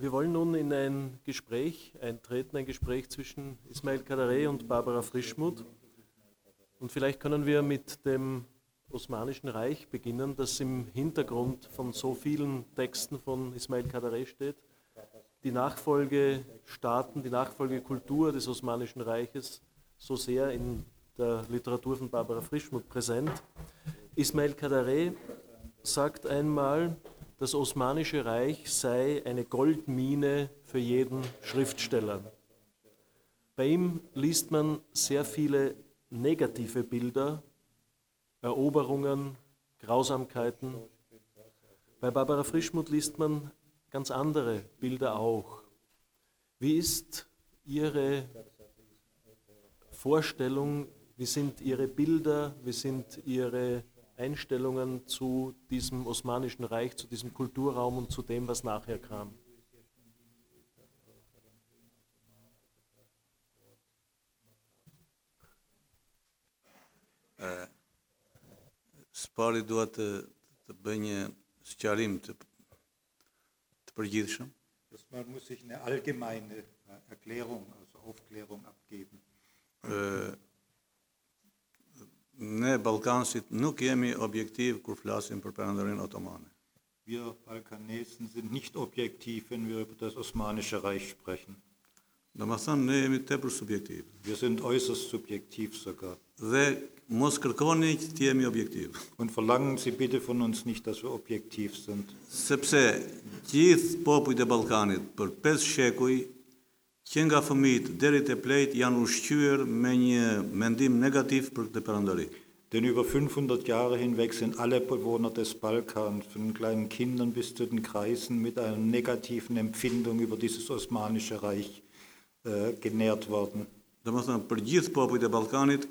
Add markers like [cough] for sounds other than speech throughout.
Wir wollen nun in ein Gespräch eintreten, ein Gespräch zwischen Ismail Kadare und Barbara Frischmuth. Und vielleicht können wir mit dem Osmanischen Reich beginnen, das im Hintergrund von so vielen Texten von Ismail Kadare steht. Die Nachfolgestaaten, die Nachfolgekultur des Osmanischen Reiches so sehr in der Literatur von Barbara Frischmuth präsent. Ismail Kadare sagt einmal, das Osmanische Reich sei eine Goldmine für jeden Schriftsteller. Bei ihm liest man sehr viele negative Bilder, Eroberungen, Grausamkeiten. Bei Barbara Frischmuth liest man ganz andere Bilder auch. Wie ist Ihre Vorstellung, wie sind Ihre Bilder, wie sind Ihre Einstellungen zu diesem Osmanischen Reich, zu diesem Kulturraum und zu dem, was nachher kam? Spari duhet të, të bëj një sqarim të, të përgjithshëm. Man muss sich eine allgemeine Erklärung, also Aufklärung abgeben. Ë, ne Ballkanësit nuk jemi objektiv kur flasim për Perandorinë Otomane. Wir Balkanesen sind nicht objektiv, wenn wir über das Osmanische Reich sprechen. Do më thënë, ne jemi tepër subjektiv. Wir sind äußerst subjektiv sogar. Dhe mos kërkoni që të jemi objektiv. Und verlangen Sie bitte von uns nicht, dass wir objektiv sind. Sepse gjithë popujt e Ballkanit për 5 shekuj që nga fëmijët deri te plejt janë ushqyer me një mendim negativ për këtë perandori. Denn über 500 Jahre hinweg sind alle Bewohner des Balkans, von kleinen Kindern bis zu den Kreisen, mit einer negativen Empfindung über dieses Osmanische Reich äh, genährt worden. Dhe më thënë, për gjithë popujt e Ballkanit,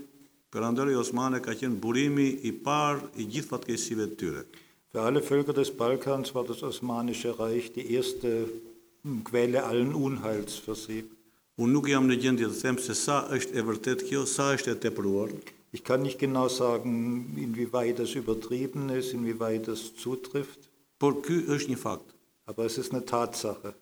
perandori Osmane ka qenë burimi i parë i gjithë fatkeqësive të tyre. Für alle Völker des Balkans war das Osmanische Reich die erste Quelle allen Unheils für sie. Unë nuk jam në gjendje të them se sa është e vërtet kjo, sa është e tepruar, Ich kann nicht genau sagen, inwieweit das übertrieben ist, inwieweit das zutrifft, por ky është një fakt. aber es ist eine Tatsache.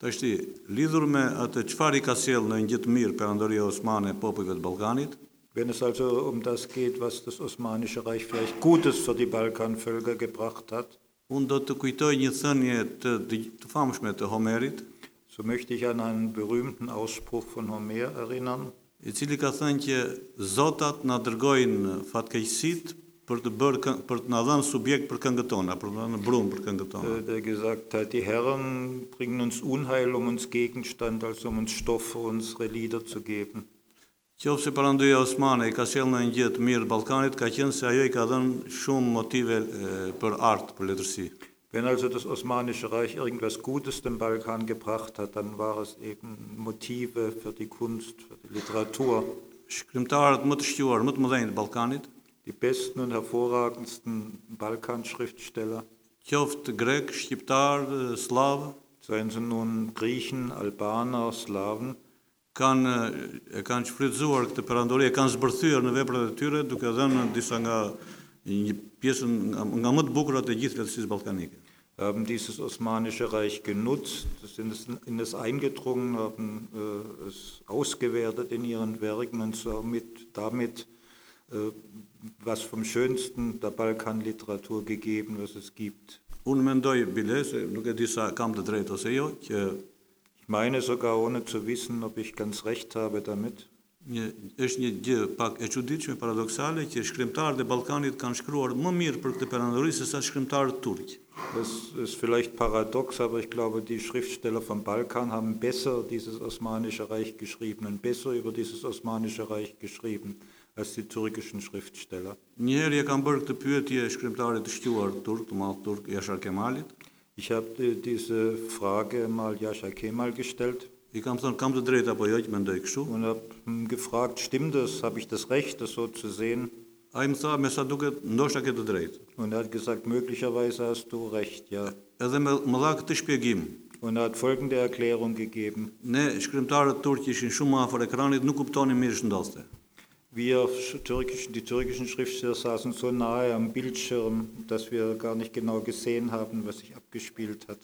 Tashti, lidhur me atë çfarë i ka sjell në një të mirë perandoria osmane popujve të Ballkanit, Wenn es also um das geht, was das Osmanische Reich vielleicht Gutes für die Balkanvölker gebracht hat, unë do të kujtoj një thënie të, të famshme të Homerit, so möchte ich an einen berühmten Ausspruch von Homer erinnern. i cili ka thënë që zotat na dërgojnë fatkeqësit për të bërë për të na dhënë subjekt për këngët tona, për të dhënë brum për këngët tona. äh, der gesagt hat, die Herren bringen uns Unheil, um uns Gegenstand, also um uns Stoff für unsere Lieder zu geben. Qofse perandoria osmane i ka sjellë në një gjë të mirë Ballkanit, ka qenë se ajo i ka dhënë shumë motive e, për art, për letërsi. Wenn also das Osmanische Reich irgendwas Gutes dem Balkan gebracht hat, dann war es eben Motive für die Kunst, für die Literatur. Shkrimtarët më të shquar, më të mëdhenj të Ballkanit, Die besten und hervorragendsten Balkanschriftsteller, qoftë grek, shqiptar, slav, seien sie nun Griechen, Albaner, Slawen, kanë e kanë shfrytzuar këtë perandori, e kanë zbërthyer në veprat e tyre duke dhënë disa nga një pjesën nga, nga më të bukurat e gjithë letësisë ballkanike. haben dieses Osmanische Reich genutzt, sind es in es eingedrungen, haben äh, es ausgewertet in ihren Werken und somit damit äh, was vom Schönsten der Balkanliteratur gegeben, was es gibt. Unë mendoj bile se nuk e di sa kam të drejtë ose jo, që Ich meine sogar, ohne zu wissen, ob ich ganz recht habe damit, një, është një gjë pak e çuditshme paradoksale që shkrimtarët e Ballkanit kanë shkruar më mirë për këtë perandori se sa shkrimtarët turq. das ist vielleicht paradox, aber ich glaube, die Schriftsteller vom Balkan haben besser dieses Osmanische Reich geschrieben und besser über dieses Osmanische Reich geschrieben als die türkischen Schriftsteller. Një herë e kam bërë këtë pyetje shkrimtarit të shquar turk, të madh turk Yashar Kemalit. Ich habe äh, diese Frage mal Jascha Kemal gestellt I kam thënë kam të drejtë apo jo që mendoj kështu. und habe gefragt, stimmt das, habe ich das Recht, das so zu sehen? Ai më tha me sa duket ndoshta ke të drejtë. Und er hat gesagt, möglicherweise hast du recht, ja. Edhe me, më dha këtë shpjegim. Und er hat folgende Erklärung gegeben. Ne shkrimtarët turq ishin shumë më afër ekranit nuk kuptonin mirë ç'ndodhte. Wir türkischen, die türkischen Schriftsteller saßen so nahe am Bildschirm, dass wir gar nicht genau gesehen haben, was sich abgespielt hat.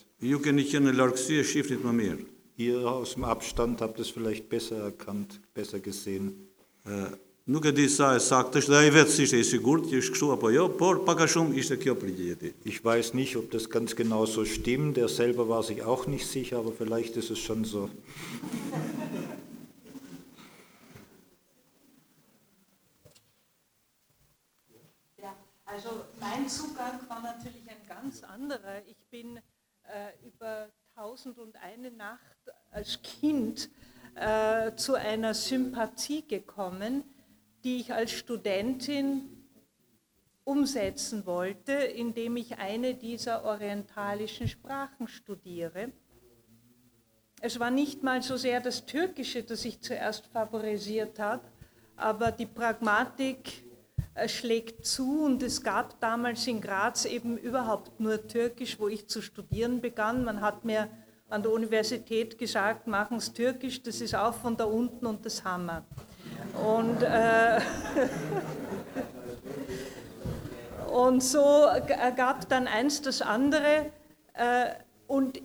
Ihr aus dem Abstand habt es vielleicht besser erkannt, besser gesehen. Nuk e di sa saktë është dhe ai vetë si ishte i sigurt që është kështu apo jo, por pak a shumë ishte kjo përgjigje tij. Ich weiß nicht, ob das ganz genau so stimmt. Er selber war sich auch nicht sicher, aber vielleicht ist es schon so. Ja, also mein Zugang war natürlich ein ganz anderer. Ich bin äh, über Tausend und eine Nacht als Kind äh, zu einer Sympathie gekommen, die ich als Studentin umsetzen wollte, indem ich eine dieser orientalischen Sprachen studiere. Es war nicht mal so sehr das Türkische, das ich zuerst favorisiert habe, aber die Pragmatik schlägt zu und es gab damals in Graz eben überhaupt nur Türkisch, wo ich zu studieren begann. Man hat mir an der Universität gesagt, machen es Türkisch, das ist auch von da unten und das Hammer. Und, äh, [laughs] und so ergab dann eins das andere. Äh, und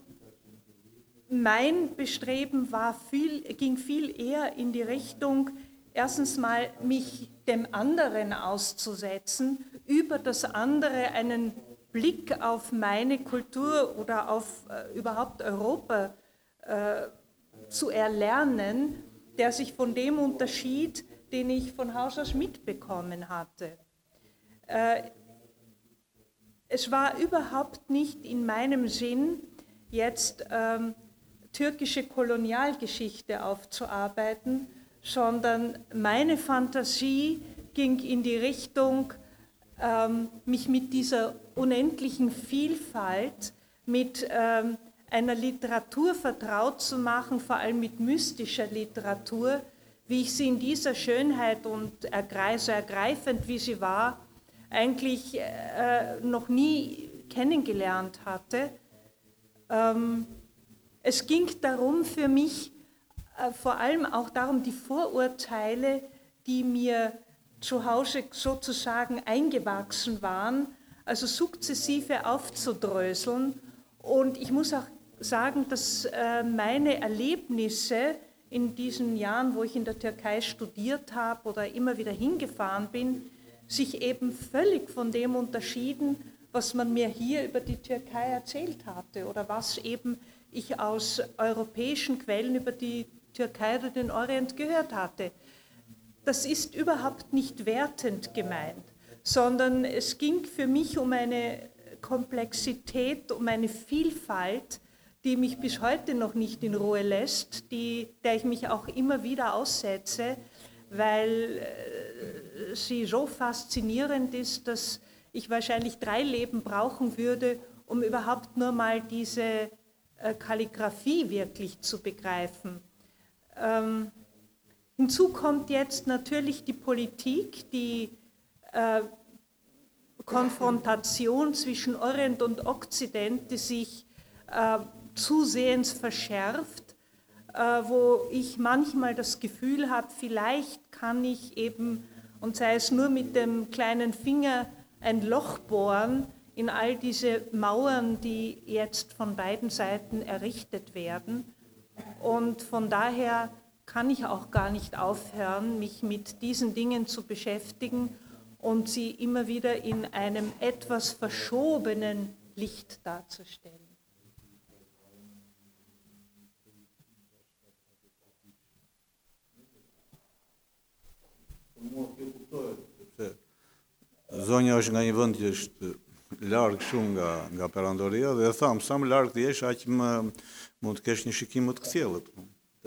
mein Bestreben war viel, ging viel eher in die Richtung, erstens mal mich dem anderen auszusetzen, über das andere einen Blick auf meine Kultur oder auf äh, überhaupt Europa äh, zu erlernen, der sich von dem unterschied, den ich von Haus aus mitbekommen hatte. Äh, es war überhaupt nicht in meinem Sinn, jetzt ähm, türkische Kolonialgeschichte aufzuarbeiten, sondern meine Fantasie ging in die Richtung, ähm, mich mit dieser unendlichen Vielfalt, mit ähm, einer Literatur vertraut zu machen, vor allem mit mystischer Literatur, wie ich sie in dieser Schönheit und so ergreifend wie sie war, eigentlich äh, noch nie kennengelernt hatte. Ähm, es ging darum für mich äh, vor allem auch darum, die Vorurteile, die mir zu Hause sozusagen eingewachsen waren, also sukzessive aufzudröseln. Und ich muss auch sagen, dass äh, meine Erlebnisse in diesen Jahren, wo ich in der Türkei studiert habe oder immer wieder hingefahren bin, sich eben völlig von dem unterschieden, was man mir hier über die Türkei erzählt hatte oder was eben ich aus europäischen Quellen über die Türkei oder den Orient gehört hatte. Das ist überhaupt nicht wertend gemeint, sondern es ging für mich um eine Komplexität, um eine Vielfalt, die mich bis heute noch nicht in Ruhe lässt, die, der ich mich auch immer wieder aussetze, weil äh, sie so faszinierend ist, dass ich wahrscheinlich drei Leben brauchen würde, um überhaupt nur mal diese äh, Kalligraphie wirklich zu begreifen. Ähm, hinzu kommt jetzt natürlich die Politik, die äh, Konfrontation zwischen Orient und Okzident, die sich äh, zusehends verschärft, äh, wo ich manchmal das Gefühl habe, vielleicht kann ich eben, und sei es nur mit dem kleinen Finger, ein Loch bohren in all diese Mauern, die jetzt von beiden Seiten errichtet werden. Und von daher kann ich auch gar nicht aufhören, mich mit diesen Dingen zu beschäftigen und sie immer wieder in einem etwas verschobenen Licht darzustellen. Zonja është nga një vend që është larg shumë nga nga perandoria dhe e tham sa më larg të jesh aq më mund të kesh një shikim më të kthjellët.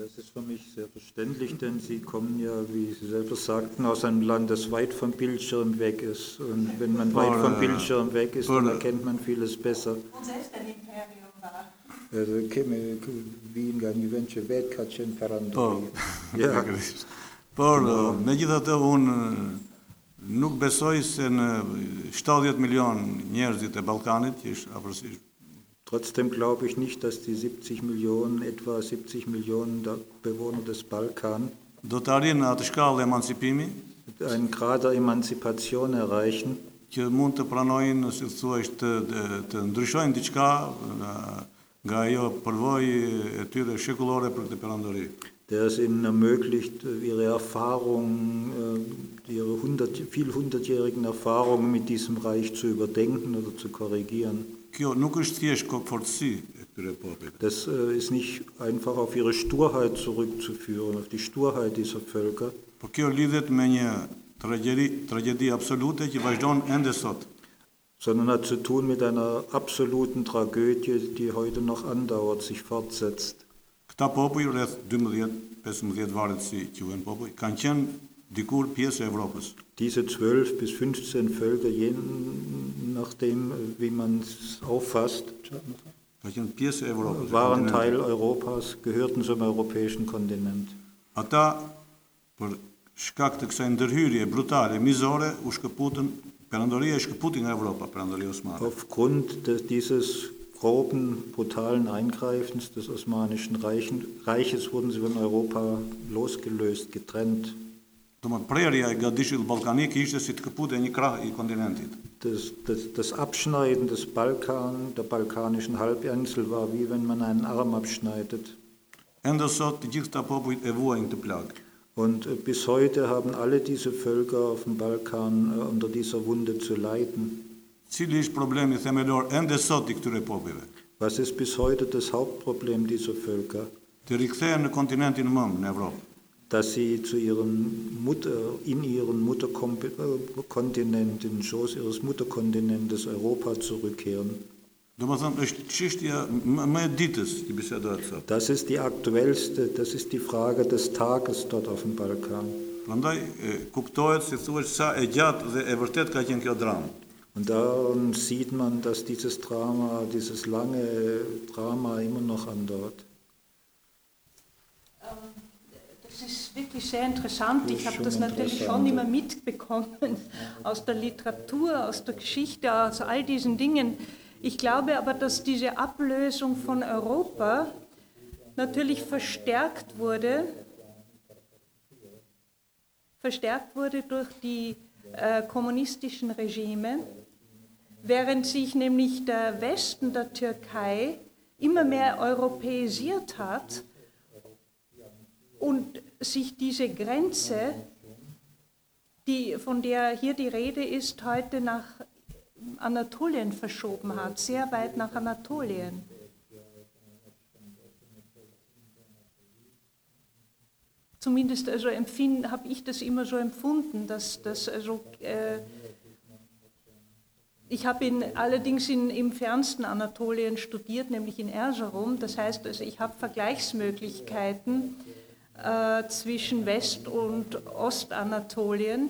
Das ist für mich sehr verständlich, denn Sie kommen ja, wie Sie selber sagten, aus einem Land, das weit vom Bildschirm weg ist. Und wenn man weit vom Bildschirm weg ist, dann erkennt man vieles besser. Und selbst ein Imperium war. Also, kemi vinë nga një vend që vetë ka qenë Po. perandori. [laughs] Ja. Por megjithatë unë nuk besoj se në 70 milion njerëzit e Ballkanit, që është afërsisht Trotzdem glaube ich nicht, dass die 70 Millionen, etwa 70 Millionen der Bewohner des Balkan, emancipimi einen Grad der Emanzipation erreichen, që mund të pranojnë, si të thuash, të, të, të ndryshojnë diçka nga, nga ajo përvojë e tyre shekullore për këtë perandori. der es ihnen ermöglicht, ihre Erfahrungen, äh, ihre hundert, viel hundertjährigen Erfahrungen mit diesem Reich zu überdenken oder zu korrigieren. Kjo nuk është thjesht kokfortësi e këtyre popujve. Das äh, ist nicht einfach auf ihre Sturheit zurückzuführen, auf die Sturheit dieser Völker, Por kjo lidhet me një tragjedi, tragjedi absolute që vazhdon ende sot. sondern hat zu tun mit einer absoluten Tragödie, die heute noch andauert, sich fortsetzt. Këta popuj rreth 12-15 varet si quhen popuj, kanë qenë Diese 12 bis 15 Völker, je nachdem, wie man es auffasst, waren. Teil Europas, gehörten zum europäischen Kontinent. Ata për shkak të kësaj ndërhyrje brutale, mizore, u shkëputën, perandoria e shkëputi nga Evropa, perandoria osmane. Aufgrund des, dieses groben, brutalen Eingreifens des Osmanischen Reichen, Reiches wurden sie von Europa losgelöst, getrennt. Das, das, das Abschneiden des Balkan, der balkanischen Halbinsel, war wie wenn man einen Arm abschneidet. E. Und äh, bis heute haben alle diese Völker auf dem Balkan äh, unter dieser Wunde zu leiden. Was ist bis heute das Hauptproblem dieser Völker? Të rikthehen në kontinentin mëm, në Evropë. Dass sie zu ihren Mutter, in ihren Mutterkontinent, in den Schoß ihres Mutterkontinentes Europa zurückkehren. Das ist die aktuellste, das ist die Frage des Tages dort auf dem Balkan. E, e e. Und daran sieht man, dass dieses Drama, dieses lange Drama immer noch andauert. Das ist wirklich sehr interessant. Ich habe das natürlich schon immer mitbekommen [laughs] aus der Literatur, aus der Geschichte, aus all diesen Dingen. Ich glaube aber, dass diese Ablösung von Europa natürlich verstärkt wurde, verstärkt wurde durch die äh, kommunistischen Regime, während sich nämlich der Westen der Türkei immer mehr europäisiert hat und sich diese Grenze, die, von der hier die Rede ist, heute nach Anatolien verschoben hat, sehr weit nach Anatolien. Zumindest also habe ich das immer so empfunden, dass das also äh, ich habe in, allerdings in, im fernsten Anatolien studiert, nämlich in Erzurum. Das heißt, also ich habe Vergleichsmöglichkeiten äh, zwischen West- und Ostanatolien.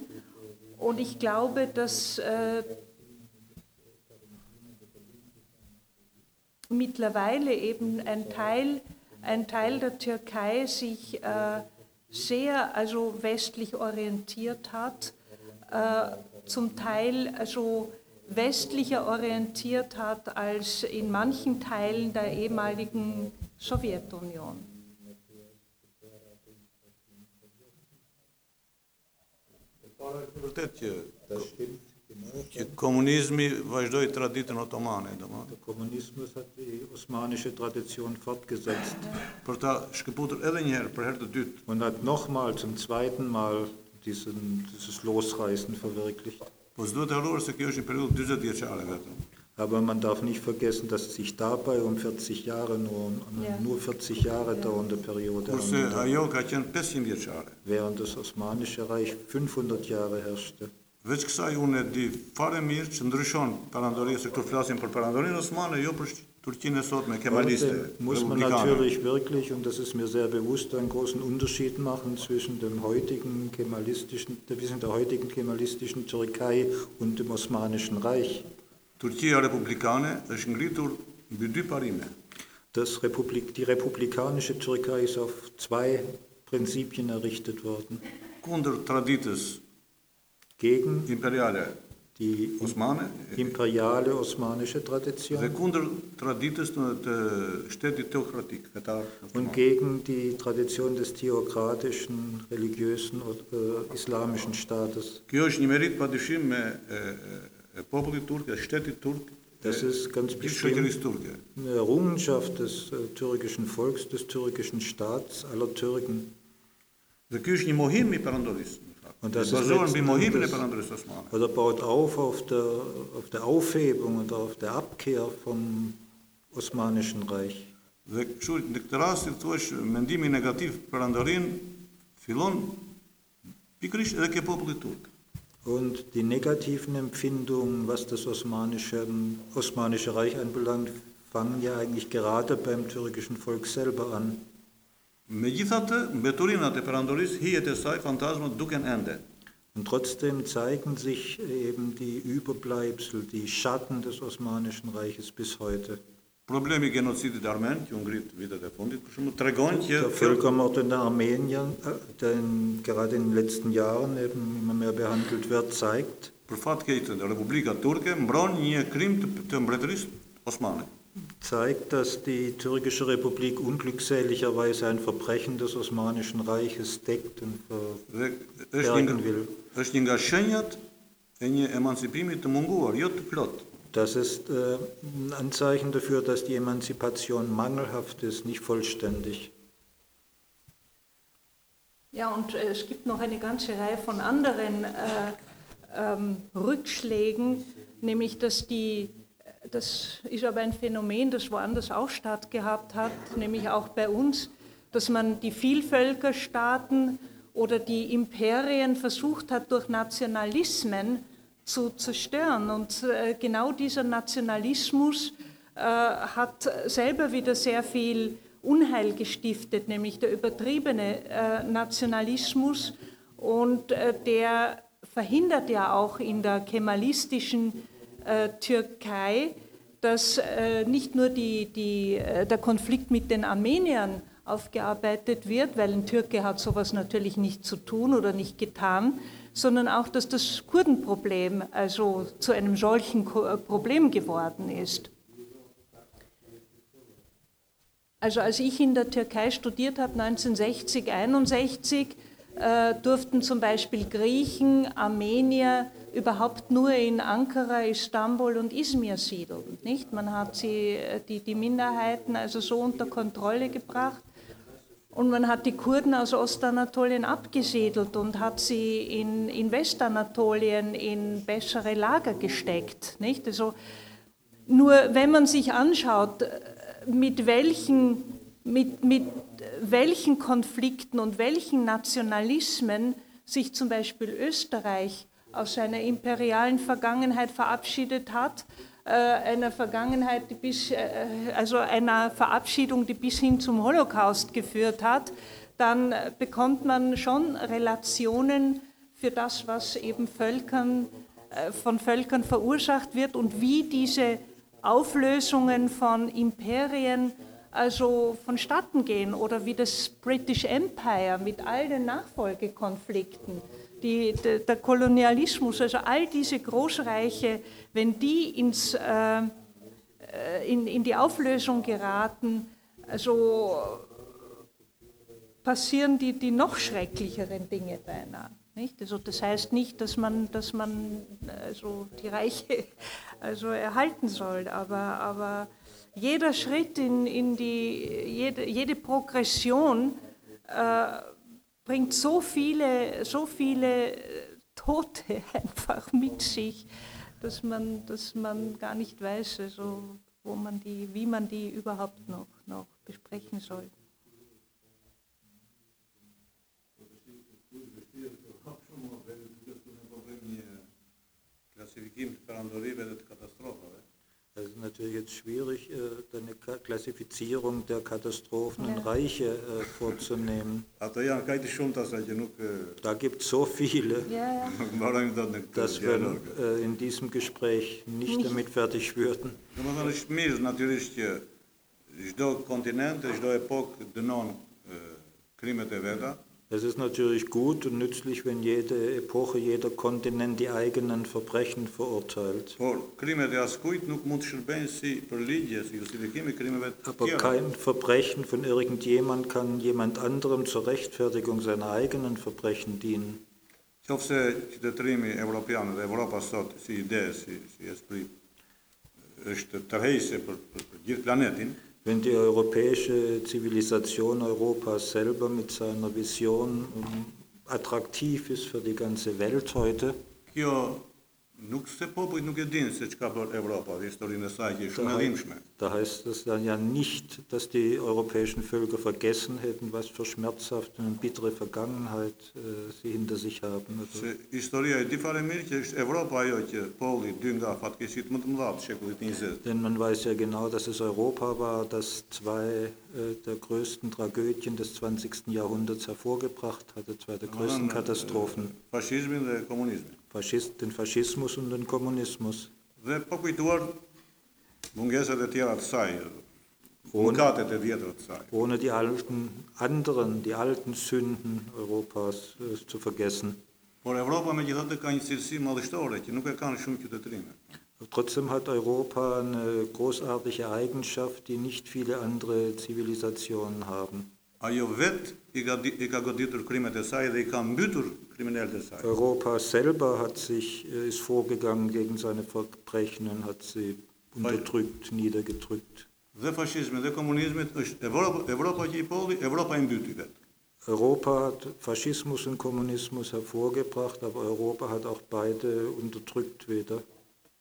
Und ich glaube, dass äh, mittlerweile eben ein Teil, ein Teil der Türkei sich äh, sehr also westlich orientiert hat, äh, zum Teil also westlicher orientiert hat als in manchen Teilen der ehemaligen Sowjetunion. Vërtet që që komunizmi vazhdoi traditën otomane, domethënë, Der Kommunismus hat die osmanische Tradition fortgesetzt për ta shkëputur edhe një herë për herë të dytë. und hat nochmal zum zweiten Mal diesen, dieses Losreißen verwirklicht. Po s'duhet të harruar se kjo është një periudhë 40 vjeçare vetëm. Aber man darf nicht vergessen, dass es sich dabei um 40 Jahre nur, Ja. nur 40 Jahre dauernde Periode Kurse handelt, ajo ka qenë 500 vjeçare. während das Osmanische Reich 500 Jahre herrschte. Veç kësaj unë e di fare mirë që ndryshon perandoria, se këtu flasim për perandorinë osmane, jo për Turqinë e sot me kemaliste, muss man natürlich wirklich, und das ist mir sehr bewusst, einen großen Unterschied machen zwischen dem heutigen kemalistischen, zwischen der heutigen kemalistischen Türkei und dem Osmanischen Reich. Turqia republikane është ngritur mbi dy parime. Das Republik, die republikanische Türkei ist auf zwei Prinzipien errichtet worden. Kundër traditës Gegen imperiale, die Osmane. imperiale osmanische Tradition Dhe kundër traditës të, të shtetit teokratik, fetar. und gegen die Tradition des theokratischen, religiösen und äh, islamischen Staates. Kjo është një merit me e, e, e popullit turk, e shtetit turk, Das ist ganz bestimmt eine Errungenschaft des äh, türkischen Volks, des türkischen Staats, aller Türken. Und das ist bazuar mbi letzten mohimin Endes- perandorisë osmane. Oder baut auf auf der, auf der Aufhebung und auf der Abkehr vom Osmanischen Reich. Dhe kështu në këtë rast i thuash mendimi negativ për perandorin fillon pikërisht edhe ke populli turk. Und die negativen Empfindungen, was das Osmanische, Osmanische Reich anbelangt, fangen ja eigentlich gerade beim türkischen Volk selber an. Megjithatë, mbeturinat e perandorisë hijet e saj fantazmat duken ende. Und trotzdem zeigen sich eben die Überbleibsel, die Schatten des Osmanischen Reiches bis heute. Problemi i genocidit armen, që u ngrit vitet e fundit, për shembull, tregon që Der Völkermord in der Armenien, der in, gerade in den letzten Jahren eben immer mehr behandelt wird, zeigt, për fat keq të Republika Turke mbron një krim të, të mbretërisë osmane. zeigt, dass die türkische Republik unglückseligerweise ein Verbrechen des Osmanischen Reiches deckt und verbergen will. është një nga shenjat e një emancipimi të munguar, jo të plot. Das ist äh, ein Anzeichen dafür, dass die Emanzipation mangelhaft ist, nicht vollständig. Ja, und äh, es gibt noch eine ganze Reihe von anderen äh, ähm, Rückschlägen, nämlich dass die, das ist aber ein Phänomen, das woanders auch stattgehabt hat, nämlich auch bei uns, dass man die Vielvölkerstaaten oder die Imperien versucht hat, durch Nationalismen zu zerstören. Und äh, genau dieser Nationalismus äh, hat selber wieder sehr viel Unheil gestiftet, nämlich der übertriebene äh, Nationalismus und der verhindert ja auch in der kemalistischen Türkei, dass nicht nur die, die, der Konflikt mit den Armeniern aufgearbeitet wird, weil ein Türke hat sowas natürlich nicht zu tun oder nicht getan, sondern auch, dass das Kurdenproblem also zu einem solchen äh, Problem geworden ist. Also als ich in der Türkei studiert habe, 1960, 61, äh, durften zum Beispiel Griechen, Armenier überhaupt nur in Ankara, Istanbul und Izmir siedeln. Nicht? Man hat sie, äh, die, die Minderheiten also so unter Kontrolle gebracht und man hat die Kurden aus Ostanatolien abgesiedelt und hat sie in, in Westanatolien in bessere Lager gesteckt. Nicht? Also, nur wenn man sich anschaut, äh, mit welchen, mit, mit welchen Konflikten und welchen Nationalismen sich zum Beispiel Österreich aus seiner imperialen Vergangenheit verabschiedet hat, einer Vergangenheit, die bis, äh, also einer Verabschiedung, die bis hin zum Holocaust geführt hat, dann äh, bekommt man schon Relationen für das, was eben Völkern, äh, von Völkern verursacht wird und wie diese Auflösungen von Imperien also vonstatten gehen oder wie das British Empire mit all den Nachfolgekonflikten, die, der, der Kolonialismus, also all diese Großreiche, wenn die ins, äh, äh, in, in die Auflösung geraten, also passieren die, die noch schrecklicheren Dinge beinahe. Nicht? Also das heißt nicht, dass man, dass man also die Reiche [laughs] also erhalten soll, aber, aber jeder Schritt in, in die, jede, jede Progression äh, bringt so viele, so viele äh, Tote [laughs] einfach mit sich, dass man, dass man gar nicht weiß, also, wo man die, wie man die überhaupt noch, noch besprechen soll. perandorive dhe të katastrofave. Es ist natürlich jetzt schwierig, äh, eine Klassifizierung der Katastrophen und Ja. Reiche äh, vorzunehmen. Nuk eh, Da gibt es so viele, Ja, ja. [laughs] dass wir äh, in diesem Gespräch nicht damit fertig würden. Çdo kontinent, e epokë dënon krimet e veta, Es ist natürlich gut und nützlich, wenn jede Epoche, jeder Kontinent die eigenen Verbrechen verurteilt. Aber kein Verbrechen von irgendjemand kann jemand anderem zur Rechtfertigung seiner eigenen Verbrechen dienen. Qofse qytetërimi evropian dhe Evropa sot si ide, si, si esprit, është tërheqëse për, për, për gjithë planetin, Wenn die europäische Zivilisation Europas selber mit seiner Vision ähm, attraktiv ist für die ganze Welt heute, kjo nuk se popujt nuk e dinë se çka bër Evropa dhe historinë e saj që është shumë e dhimbshme. da heißt es dann ja nicht, dass die europäischen Völker vergessen hätten, was für schmerzhafte und bittere Vergangenheit äh, sie hinter sich haben. Also, Se historia e di fare mirë që është Evropa ajo që polli dy nga fatkeqësitë më të mëdha të shekullit 20. denn man weiß ja genau, dass es Europa war, das zwei äh, der größten Tragödien des 20. Jahrhunderts hervorgebracht hatte, zwei der größten Katastrophen, Fashizmin dhe komunizmin. Faschist, den Faschismus und den Kommunismus. Dhe po kujtuar mungesat e tjera të saj, mëkatet e vjetra të saj. ohne die alten anderen, die alten Sünden Europas äh, zu vergessen. Por Evropa me gjithatë ka një cilësi madhështore që nuk e kanë shumë qytetërime. Trotzdem hat Europa eine großartige Eigenschaft, die nicht viele andere Zivilisationen haben. Ajo vet i ka, i ka goditur krimet e saj dhe i ka mbytur kriminalët e saj. Europa selber hat sich, äh, ist vorgegangen gegen seine Verbrechen und hat sie unterdrückt, niedergedrückt. Dhe fashizmi dhe komunizmi është Evropa, Evropa që i polli, Evropa i mbyti vet. Europa hat Faschismus und Kommunismus hervorgebracht, aber Europa hat auch beide unterdrückt wieder.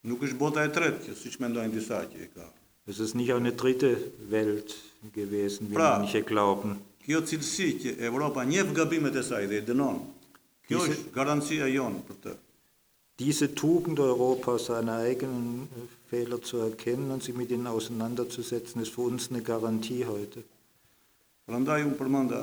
Nuk është bota e tretë që siç mendojnë disa që e ka. Es ist nicht eine dritte Welt gewesen, wie Pra. manche glauben. Kjo cilësi që Evropa njeh gabimet e saj dhe i dënon. Kjo është garancia jonë për të. Diese Tugend Europas, seine eigenen Fehler zu erkennen und sich mit ihnen auseinanderzusetzen, ist für uns eine Garantie heute. Prandaj unë përmenda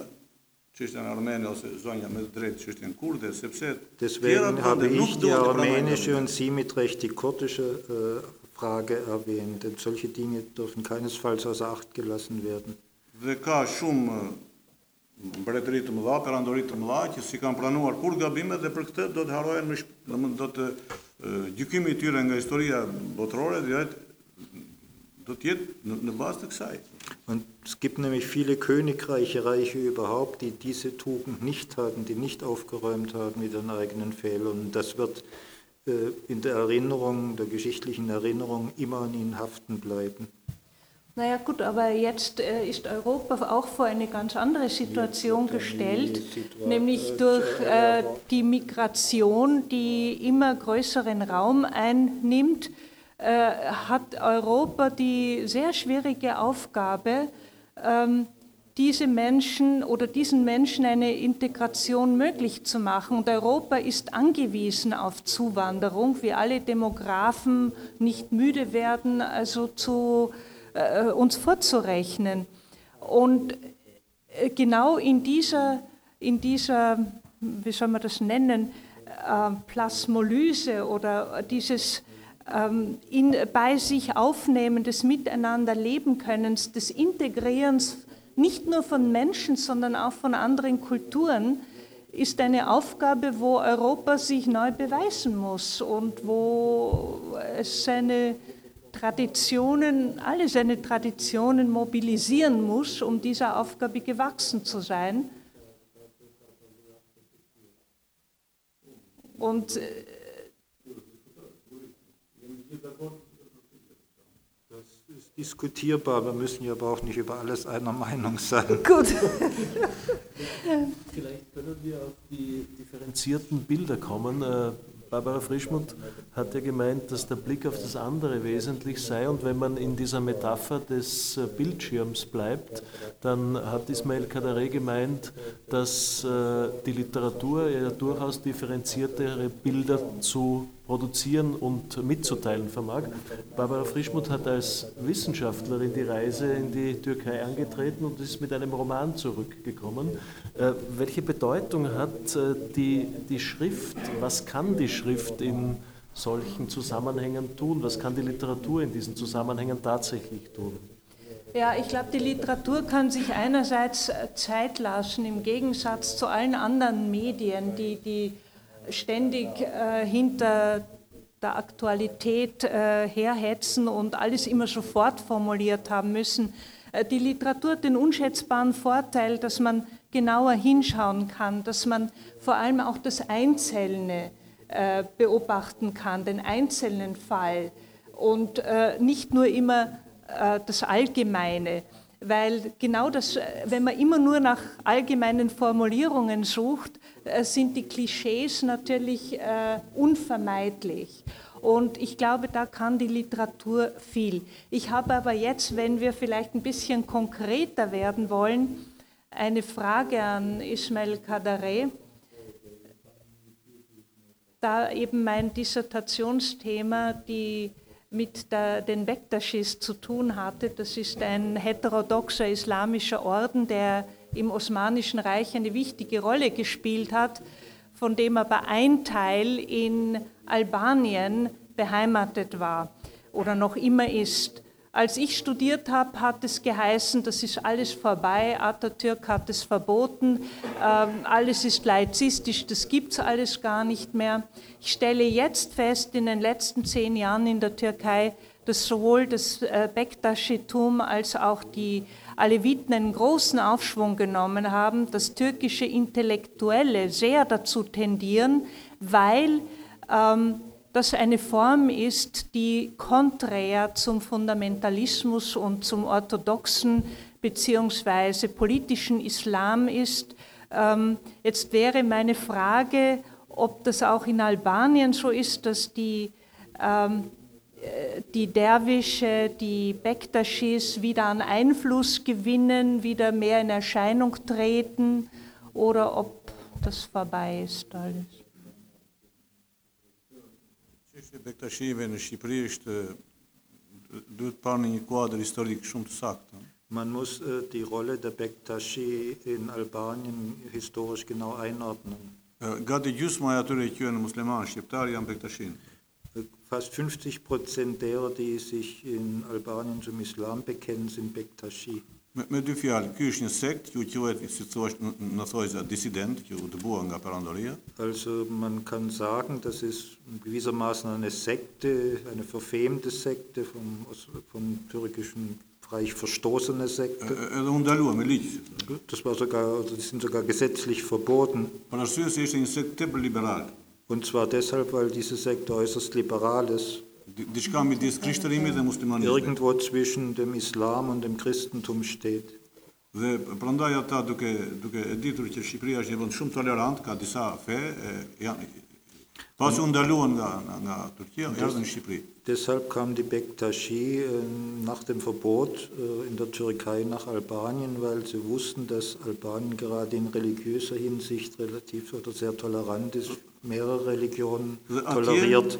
çështjen armene ose zonja me drejt çështjen kurde sepse Deswegen habe ich die armenische und Sie mit Recht die kurdische äh, Frage erwähnt. Denn solche Dinge dürfen keinesfalls außer Acht gelassen werden. Dhe ka shumë mbretëri të mëdha, perandori të mëdha që si kanë pranuar kur gabimet dhe për këtë do të harohen më domethënë do të eh, gjykimi i tyre nga historia botërore jetë do të jetë në bazë të kësaj. Und es gibt nämlich viele Königreiche, Reiche überhaupt, die diese Tugend nicht hatten, die nicht aufgeräumt haben mit ihren eigenen Fehlern. Und das wird äh, in der Erinnerung, der geschichtlichen Erinnerung immer an ihnen haften bleiben. Naja gut, aber jetzt äh, ist Europa auch vor eine ganz andere Situation gestellt, nämlich durch äh, die Migration, die immer größeren Raum einnimmt, äh, hat Europa die sehr schwierige Aufgabe, ähm, diese Menschen oder diesen Menschen eine Integration möglich zu machen. Und Europa ist angewiesen auf Zuwanderung, wie alle Demografen nicht müde werden, also zu, äh, uns vorzurechnen. Und äh, genau in dieser, in dieser, wie soll man das nennen, äh, Plasmolyse oder dieses ähm, in, bei sich aufnehmen, des Miteinanderlebenkönnens, des Integrierens nicht nur von Menschen, sondern auch von anderen Kulturen, ist eine Aufgabe, wo Europa sich neu beweisen muss und wo es seine Traditionen, alle seine Traditionen mobilisieren muss, um dieser Aufgabe gewachsen zu sein. Und äh, Das ist diskutierbar, wir müssen ja aber auch nicht über alles einer Meinung sein. [laughs] gut. Vielleicht können wir auf die differenzierten Bilder kommen. Barbara Frischmuth hat ja gemeint, dass der Blick auf das andere wesentlich sei und wenn man in dieser Metapher des äh, Bildschirms bleibt, dann hat Ismail Kadare gemeint, dass äh, die Literatur ja durchaus differenziertere Bilder zu produzieren und mitzuteilen vermag. Barbara Frischmuth hat als Wissenschaftlerin die Reise in die Türkei angetreten und ist mit einem Roman zurückgekommen. Äh, welche Bedeutung hat äh, die, die Schrift? Was kann die Schrift in solchen Zusammenhängen tun? Was kann die Literatur in diesen Zusammenhängen tatsächlich tun? Ja, ich glaube, die Literatur kann sich einerseits äh, Zeit lassen, im Gegensatz zu allen anderen Medien, die, die ständig äh, hinter der Aktualität äh, herhetzen und alles immer sofort formuliert haben müssen. Die Literatur hat den unschätzbaren Vorteil, dass man genauer hinschauen kann, dass man vor allem auch das Einzelne äh, beobachten kann, den einzelnen Fall und äh, nicht nur immer äh, das Allgemeine, weil genau das, wenn man immer nur nach allgemeinen Formulierungen sucht, sind die Klischees natürlich unvermeidlich. Und ich glaube, da kann die Literatur viel. Ich habe aber jetzt, wenn wir vielleicht ein bisschen konkreter werden wollen, eine Frage an Ismail Kadare da eben mein Dissertationsthema die mit der, den Bektaschis zu tun hatte. Das ist ein heterodoxer islamischer Orden, der im Osmanischen Reich eine wichtige Rolle gespielt hat, von dem aber ein Teil in Albanien beheimatet war oder noch immer ist. Als ich studiert habe, hat es geheißen, das ist alles vorbei, Atatürk hat es verboten, ähm, alles ist laizistisch, das gibt es alles gar nicht mehr. Ich stelle jetzt fest, in den letzten zehn Jahren in der Türkei, dass sowohl das äh, Bektaschitum als auch die Aleviten einen großen Aufschwung genommen haben, dass türkische Intellektuelle sehr dazu tendieren, weil ähm, das eine Form ist, die konträr zum Fundamentalismus und zum orthodoxen bzw. politischen Islam ist. Ähm, jetzt wäre meine Frage, ob das auch in Albanien so ist, dass die, ähm, äh, die Derwische, die Bektashis wieder an Einfluss gewinnen, wieder mehr in Erscheinung treten oder ob das vorbei ist alles. Çështja e bektashive në Shqipëri është duhet parë në një kuadër historik shumë të saktë. Man muss äh, die Rolle der Bektashi in Albanien historisch genau einordnen. Gati gjysma e atyre që janë muslimanë shqiptar janë bektashin. Fast 50 Prozent derer, die sich in Albanien zum Islam bekennen, sind Bektashi. Me, dy fjalë, ky është një sekt që quhet si thua në thojza dissident, që u dëbua nga perandoria. Also man kann sagen, das ist gewissermaßen eine Sekte, eine verfemte Sekte vom, vom türkischen Reich verstoßene Sekte. Edhe u ndalua me ligj. Das war sogar, also die sind sogar gesetzlich verboten. Për arsye se ishte një sekt tepër liberal. Und zwar deshalb, weil diese Sekte äußerst liberal ist. Diçka midis krishtërimit dhe muslimanizmit. Irgendwo zwischen dem Islam und dem Christentum steht. Dhe prandaj ata duke duke e ditur që Shqipëria është një vend shumë tolerant, ka disa fe, janë Pas u ndaluan nga nga Turqia, erdhën në Shqipëri. Deshalb kam die Bektashi äh, nach dem Verbot äh, in der Türkei nach Albanien, weil sie wussten, dass Albanien gerade in religiöser Hinsicht relativ oder sehr tolerant ist, mehrere Religionen toleriert.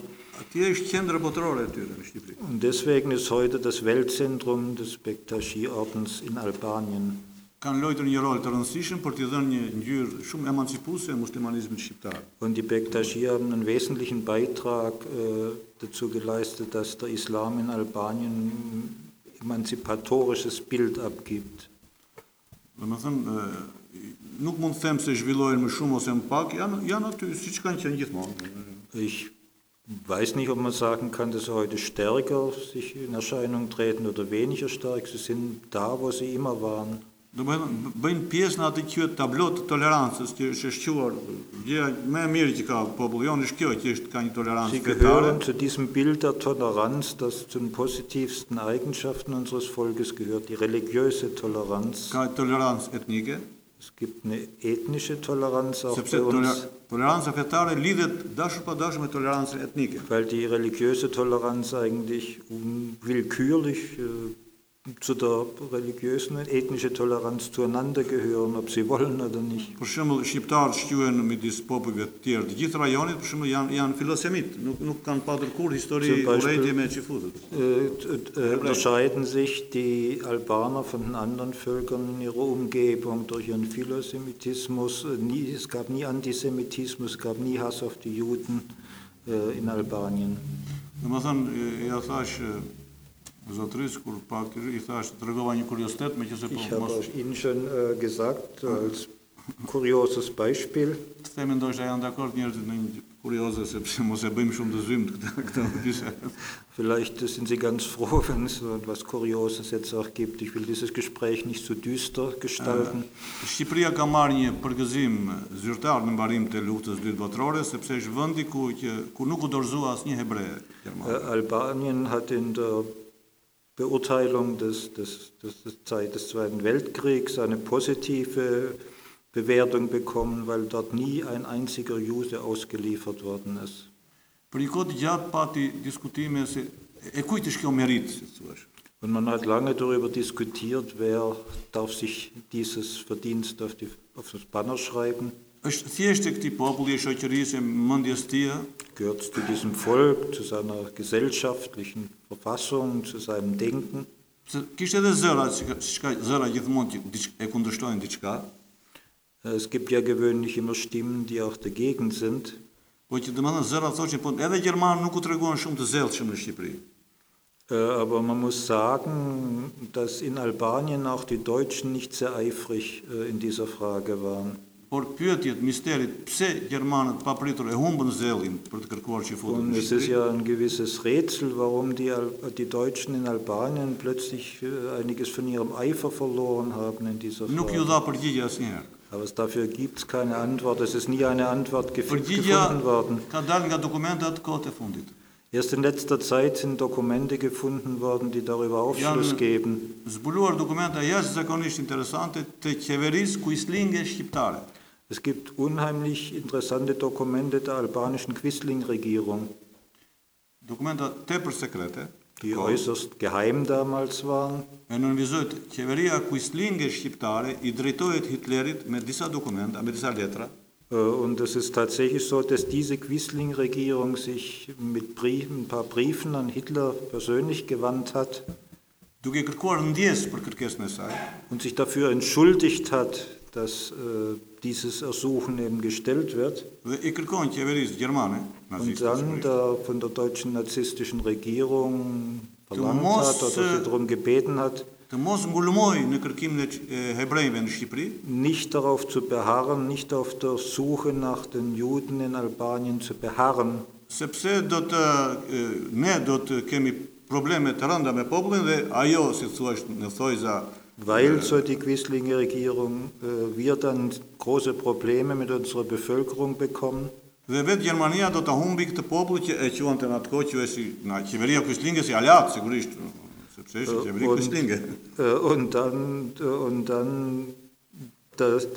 Und deswegen ist heute das Weltzentrum des Bektashi-Ordens in Albanien. Kanë lojtur një rol të rëndësishëm për t'i dhënë një ngjyrë shumë emancipuese muslimanizmit shqiptar. Und die Bektashi haben einen wesentlichen Beitrag äh, dazu geleistet, dass der Islam in Albanien ein emanzipatorisches Bild abgibt. Domethënë nuk mund të them se zhvillohen më shumë ose më pak, janë janë aty siç kanë qenë gjithmonë. Ich weiß nicht, ob man sagen kann, dass sie heute stärker sich in Erscheinung treten oder weniger stark. Sie sind da, wo sie immer waren. Do të bëjnë pjesë në atë që tablo të tolerancës që është shquar gjëja më e mirë që ka populli jonë është kjo që është ka një tolerancë gehören zu diesem Bild der Toleranz, das zu den positivsten Eigenschaften unseres Volkes gehört, die religiöse Toleranz. Ka tolerancë etnike. Es gibt eine ethnische Toleranz auch bei uns. Toleranza fetare lidhet dashur pa dashur me tolerancën etnike. Weil die religiöse Toleranz eigentlich unwillkürlich äh, zu der religiösen und ethnischen Toleranz zueinander gehören, ob sie wollen oder nicht. Për shembull, shqiptarët shquhen midis popujve të tjerë të gjithë rajonit, për shembull janë janë filosemit, nuk nuk kanë patur kur histori urrëtie me çifutët. Äh, unterscheiden sich die Albaner von den anderen Völkern in ihrer Umgebung durch ihren Philosemitismus. Nie, es gab nie Antisemitismus, es gab nie Hass auf die Juden äh, in Albanien. Domethënë, ja thash zotëris, kur pak i thash, të regova një kuriositet, me që se po Ich habe auch Ihnen schon äh, gesagt, als kurioses Beispiel, të themi ndoshta janë dakord njerëzit në një kurioze, sepse mos e bëjmë shumë të zymt këta, këta bisedë. vielleicht sind Sie ganz froh, wenn es so etwas Kurioses jetzt auch gibt. Ich will dieses Gespräch nicht so düster gestalten. Shqipëria ka marrë një përgëzim zyrtar në mbarim të luftës dytë botërore, sepse është vendi ku që ku nuk u dorëzua asnjë hebre. Äh, Albanien hat in der Beurteilung des, des, des, des, Zeit des Zweiten Weltkriegs eine positive Bewertung bekommen, weil dort nie ein einziger Jude ausgeliefert worden ist. Për një kohë të gjatë pati diskutime se e kujt është kjo merit, si thua. Und man hat lange darüber diskutiert, wer darf sich dieses Verdienst auf, die, auf das Banner schreiben. Është thjesht e këtij populli e shoqërisë e mendjes tia, Gehört zu diesem Volk, zu seiner gesellschaftlichen Verfassung, zu seinem Denken. kishte edhe zëra, zëra gjithmonë e kundërshtojnë diçka, Es gibt ja gewöhnlich immer Stimmen, die auch dagegen sind. po që domethënë zëra thoshin, po edhe gjermanë nuk u treguan shumë të zellshëm në Shqipëri. Äh, Aber man muss sagen, dass in Albanien auch die Deutschen nicht sehr eifrig äh, in dieser Frage waren. Por pyetjet, misterit, pse gjermanët papritur e humbën zellin për të kërkuar që futën Und në es ist Shqipëri? ja ein gewisses Rätsel, warum die, Al- die Deutschen in Albanien plötzlich äh, einiges von ihrem Eifer verloren haben in dieser Nuk ju Frage. dha përgjigje asnjëherë. Aber es, dafür gibt es keine Antwort. Es ist nie eine Antwort gef Përgjigja gefunden worden. ka dalë nga dokumentat kohët e fundit. Erst in letzter Zeit sind Dokumente gefunden worden, die darüber Aufschluss Janë- geben. Zbuluar dokumenta jashtëzakonisht interesante të qeverisë kuislinge shqiptare. Es gibt unheimlich interessante Dokumente der albanischen Quisling-Regierung, Dokumenta tepër sekrete, die kohë, äußerst geheim damals waren. e nënvizojt qeveria kuislinge shqiptare i drejtohet Hitlerit me disa dokumenta, me disa letra, Äh, Und es ist tatsächlich so, dass diese Quisling-Regierung sich mit Briefen, ein paar Briefen an Hitler persönlich gewandt hat e und sich dafür entschuldigt hat, dass äh, dieses Ersuchen eben gestellt wird. Und dann der, von der deutschen narzisstischen Regierung verlangt hat oder äh, sie darum gebeten hat, Shqipëri, nicht darauf zu beharren, nicht auf der Suche nach den Juden in Albanien zu beharren, sepse do të e, ne do të kemi probleme të rënda me popullin dhe ajo, si thua në thojza, weil, so die Quislinge Regierung, äh, wir dann große Probleme mit unserer Bevölkerung bekommen. Dhe vetë Gjermania do të humbi këtë popull që e quante në atë kohë që e si na qeveria Quislinge si alat sigurisht, sepse ishte qeveri Und, äh, dann, und dann dass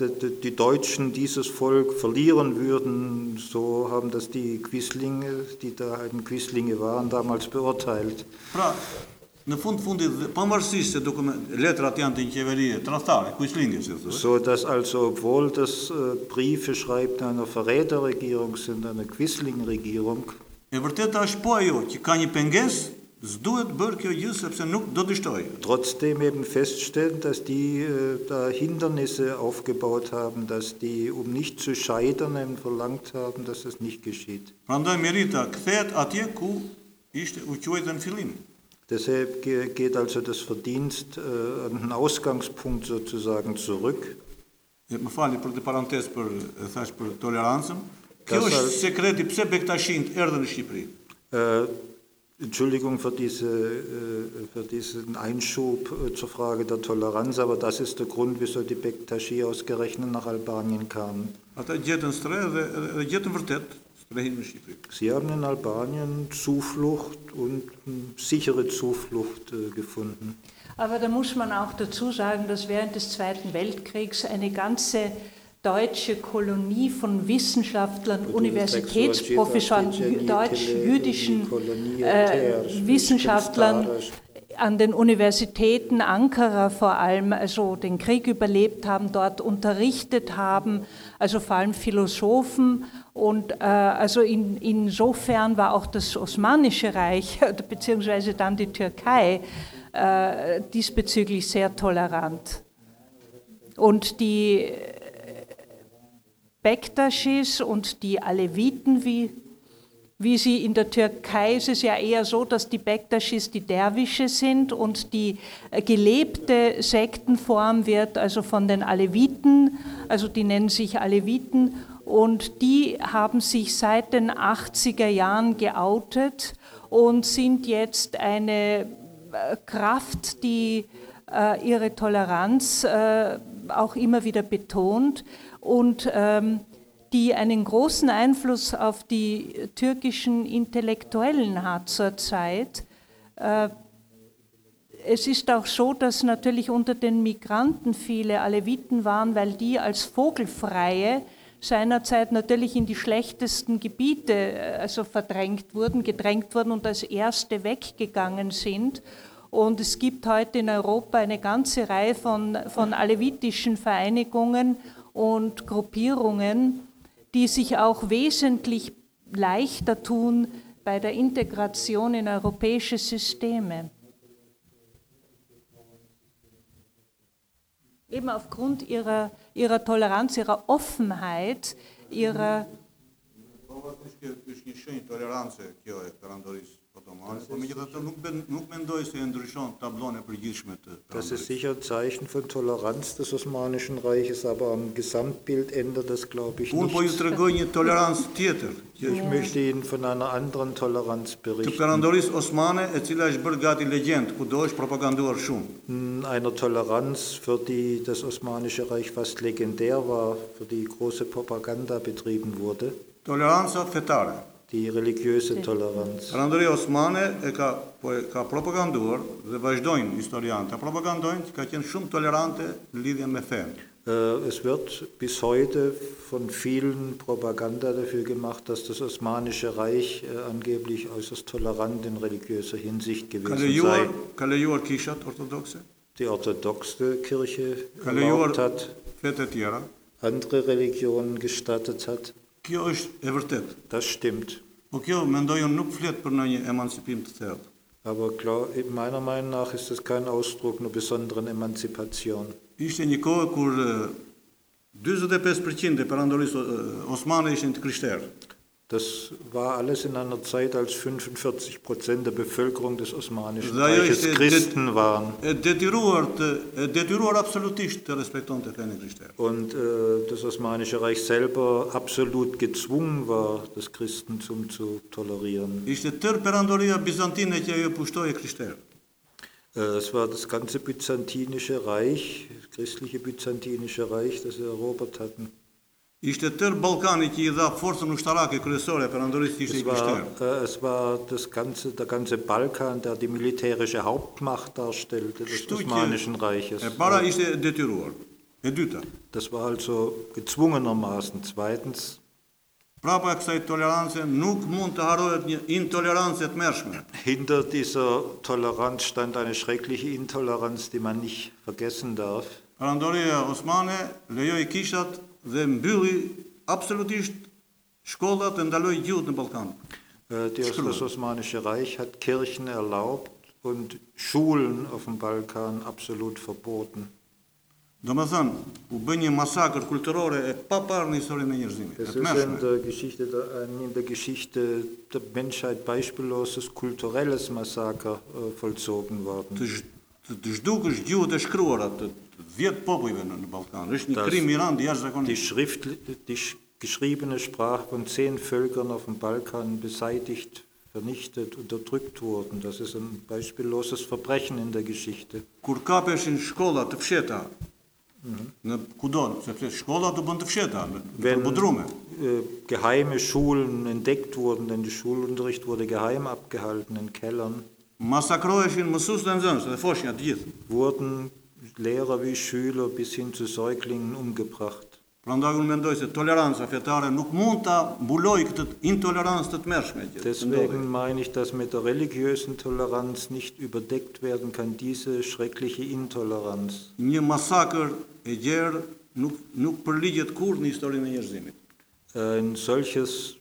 die Deutschen dieses Volk verlieren würden, so haben das die Quislinge, die da halt Quislinge waren, damals beurteilt. Në fund fundit pavarësisht se dokument letrat janë të një qeverie tradhtare, Quislinge si thotë. So dass also, obwohl das äh, Briefe schreibt einer Verräterregierung sind, einer Quisling-Regierung, E vërteta është po ajo që ka një pengesë, s'duhet bërë kjo gjë sepse nuk do të shtojë. trotzdem eben feststellen, dass die äh, da Hindernisse aufgebaut haben, dass die, um nicht zu scheitern, eben verlangt haben, dass das nicht geschieht. Prandaj Merita kthehet atje ku ishte u quajtë në fillim. Deshalb ge- geht also das Verdienst äh, an den Ausgangspunkt sozusagen zurück. E, Më fali për të parantesë për e thash për tolerancën. Kjo Ka është sa- sekreti pse Bektashin erdhën në Shqipëri. Äh, Entschuldigung für, diese, äh, für diesen Einschub zur Frage der Toleranz, aber das ist der Grund, wieso die Bektashi ausgerechnet nach Albanien kamen. Ata gjetën stre dhe, dhe gjetën vërtet. Sie haben in Albanien Zuflucht und äh, sichere Zuflucht äh, gefunden. Aber da muss man auch dazu sagen, dass während des Zweiten Weltkriegs eine ganze deutsche Kolonie von Wissenschaftlern, Universitätsprofessoren, jü- deutsch-jüdischen äh, Wissenschaftlern an den Universitäten Ankara vor allem, also den Krieg überlebt haben, dort unterrichtet haben, also vor allem Philosophen. Und äh, also in, insofern war auch das Osmanische Reich, [laughs] beziehungsweise dann die Türkei, äh, diesbezüglich sehr tolerant. Und die Bektashis und die Aleviten, wie wie sie in der Türkei ist es ja eher so, dass die Bektaschis die Derwische sind und die äh, gelebte Sektenform wird also von den Aleviten, also die nennen sich Aleviten und die haben sich seit den 80er Jahren geoutet und sind jetzt eine äh, Kraft, die äh, ihre Toleranz auch immer wieder betont. Und ähm, die einen großen Einfluss auf die türkischen Intellektuellen hat zurzeit. Äh, es ist auch so, dass natürlich unter den Migranten viele Aleviten waren, weil die als Vogelfreie seinerzeit natürlich in die schlechtesten Gebiete äh, also verdrängt wurden, gedrängt wurden und als Erste weggegangen sind. Und es gibt heute in Europa eine ganze Reihe von, von alevitischen Vereinigungen und Gruppierungen, die sich auch wesentlich leichter tun bei der Integration in europäische Systeme. Eben aufgrund ihrer, ihrer Toleranz, ihrer Offenheit, ihrer Das ist sicher ein Zeichen von Toleranz des Osmanischen Reiches, aber am Gesamtbild ändert das, glaube ich, nichts. Ich möchte Ihnen von einer anderen Toleranz berichten. Einer Toleranz, für die das Osmanische Reich fast legendär war, für die große Propaganda betrieben wurde. Toleranța fetară. Die religiöse Toleranz. Perandëria Osmane e ka, po, e ka propaganduar dhe vazhdojnë historiantë, propagandojnë ka qenë shumë tolerante në lidhje me fenë. Äh, Es wird bis heute von vielen Propaganda dafür gemacht, dass das Osmanische Reich äh, angeblich äußerst tolerant in religiöser Hinsicht gewesen sei. ka lejuar kishat ortodokse, Die orthodoxe Kirche erlaubt hat, andere Religionen gestattet hat. Kjo është e vërtet. Das stimmt. Po kjo mendoj unë nuk flet për ndonjë emancipim të thellë. Aber klar, meiner Meinung nach ist das kein Ausdruck einer besonderen Emanzipation. Ishte një kohë kur eh, 45% e perandorisë eh, osmane ishin të krishterë. Das war alles in einer Zeit, als 45 Prozent der Bevölkerung des Osmanischen Reiches ist- Christen waren. Und äh, das Osmanische Reich selber absolut gezwungen war, das Christentum zu tolerieren. Krishterë. Äh, es war das ganze byzantinische Reich, das christliche byzantinische Reich, das sie erobert hatten. Ishte tërë Ballkani që i dha forcën ushtarake kryesore perandorisë që ishte Es i äh, es war das ganze, der ganze Balkan, der die militärische Hauptmacht darstellte des Osmanischen Reiches. E para ishte detyruar. E dyta, Das war also gezwungenermaßen. Zweitens, prapa e kësaj tolerance nuk mund të harohet një intolerancë e tmerrshme. hinter dieser Toleranz stand eine schreckliche Intoleranz, die man nicht vergessen darf. Perandoria Osmane lejoi kishat dhe mbylli absolutisht shkollat e ndaloi gjuhët në Ballkan. Die, das Osmanische Reich hat Kirchen erlaubt und Schulen auf dem Balkan absolut verboten. Do thënë, u bë një masakër kulturore e paparë në historinë e njerëzimit. E Es ist in der Geschichte der, in der Geschichte der Menschheit beispielloses kulturelles Massaker äh, vollzogen worden. Të, të zhdukësh gjuhët e shkruara të, të 10 popujve në, në Ballkan. Është një Das- krim i rënd Die, jashtëzakonisht. Schrift, die sch- geschriebene Sprache von zehn Völkern auf dem Balkan beseitigt, vernichtet, unterdrückt wurden. Das ist ein beispielloses Verbrechen in der Geschichte. Kur kapeshin shkolla të fsheta Mhm. në kudo, sepse shkolla të bën të fsheta, në- për Wenn äh, geheime Schulen entdeckt wurden, denn der Schulunterricht wurde geheim abgehalten in Kellern, Masakroheshin mësues dhe nxënës dhe foshnja të gjithë. wurden Lehrer wie Schüler bis hin zu Säuglingen umgebracht. Prandaj unë mendoj se toleranca fetare nuk mund ta mbuloj këtë intolerancë të tmerrshme që. Deswegen meine ich, dass mit der religiösen Toleranz nicht überdeckt werden kann diese schreckliche Intoleranz. Një masakër e gjerë nuk nuk përligjet kurrë në historinë e njerëzimit. Ein solches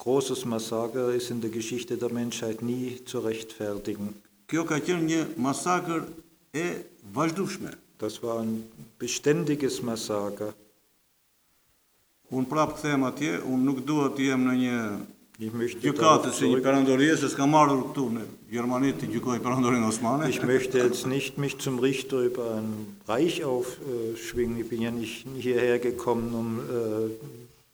großes Massaker ist in der Geschichte der Menschheit nie zu rechtfertigen. Kjo ka qenë një masakër e. Das war ein beständiges Massaker. Unë prapë kthehem atje, unë nuk dua të jem në një Ich möchte, Gjykatës darauf e një perandorie se s'ka marrur këtu në Gjermani të gjykoj perandorinë osmane. ich möchte jetzt nicht mich zum Richter über ein Reich aufschwingen. Ich bin ja nicht hierher gekommen, um äh,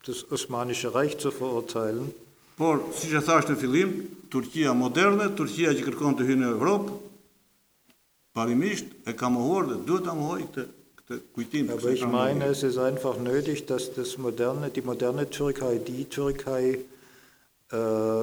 das Osmanische Reich zu verurteilen. Por, si që thash në fillim, Turqia moderne, Turqia që kërkon të hynë në Evropë, parimisht e ka mohuar dhe duhet këtë, këtë kujtim. Aber ich meine, es ist einfach nötig, dass das moderne, die moderne Türkei, die Türkei, äh,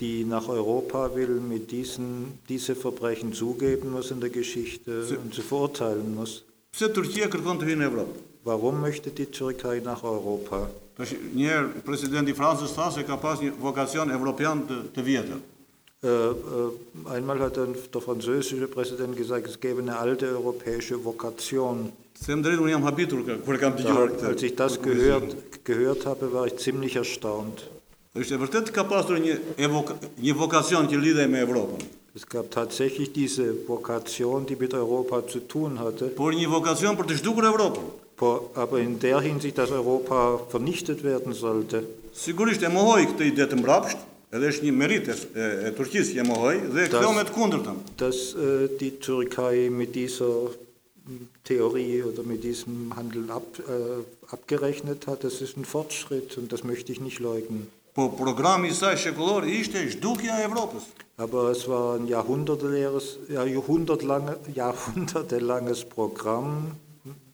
die nach Europa will, mit diesen, diese Verbrechen zugeben muss in der Geschichte und sie verurteilen muss. Pse Turqia kërkon të hynë në Evropë? Warum möchte die Türkei nach Europa? Tash njëherë presidenti i Francës tha se ka pas një vokacion evropian të, të vjetër. Äh, äh, einmal hat dann der französische Präsident gesagt, es gäbe eine alte europäische Vokation. Da, als ich das gehört, gehört habe, war ich ziemlich erstaunt. Es gab tatsächlich diese Vokation, die mit Europa zu tun hatte, aber in der Hinsicht, dass Europa vernichtet werden sollte. Sigurisht e mohoi këtë ide të mbrapsht, edhe është një merit e, e, e Turqisë që e mohoi dhe kjo me të kundërtën. Dass äh, die Türkei mit dieser Theorie oder mit diesem Handeln ab, äh, abgerechnet hat, das ist ein Fortschritt und das möchte ich nicht leugnen. Po programi i saj shekullor ishte zhdukja e Evropës. Aber es war ein jahrhunderteleres, ja, jahrhundertlange, jahrhundertelanges Programm,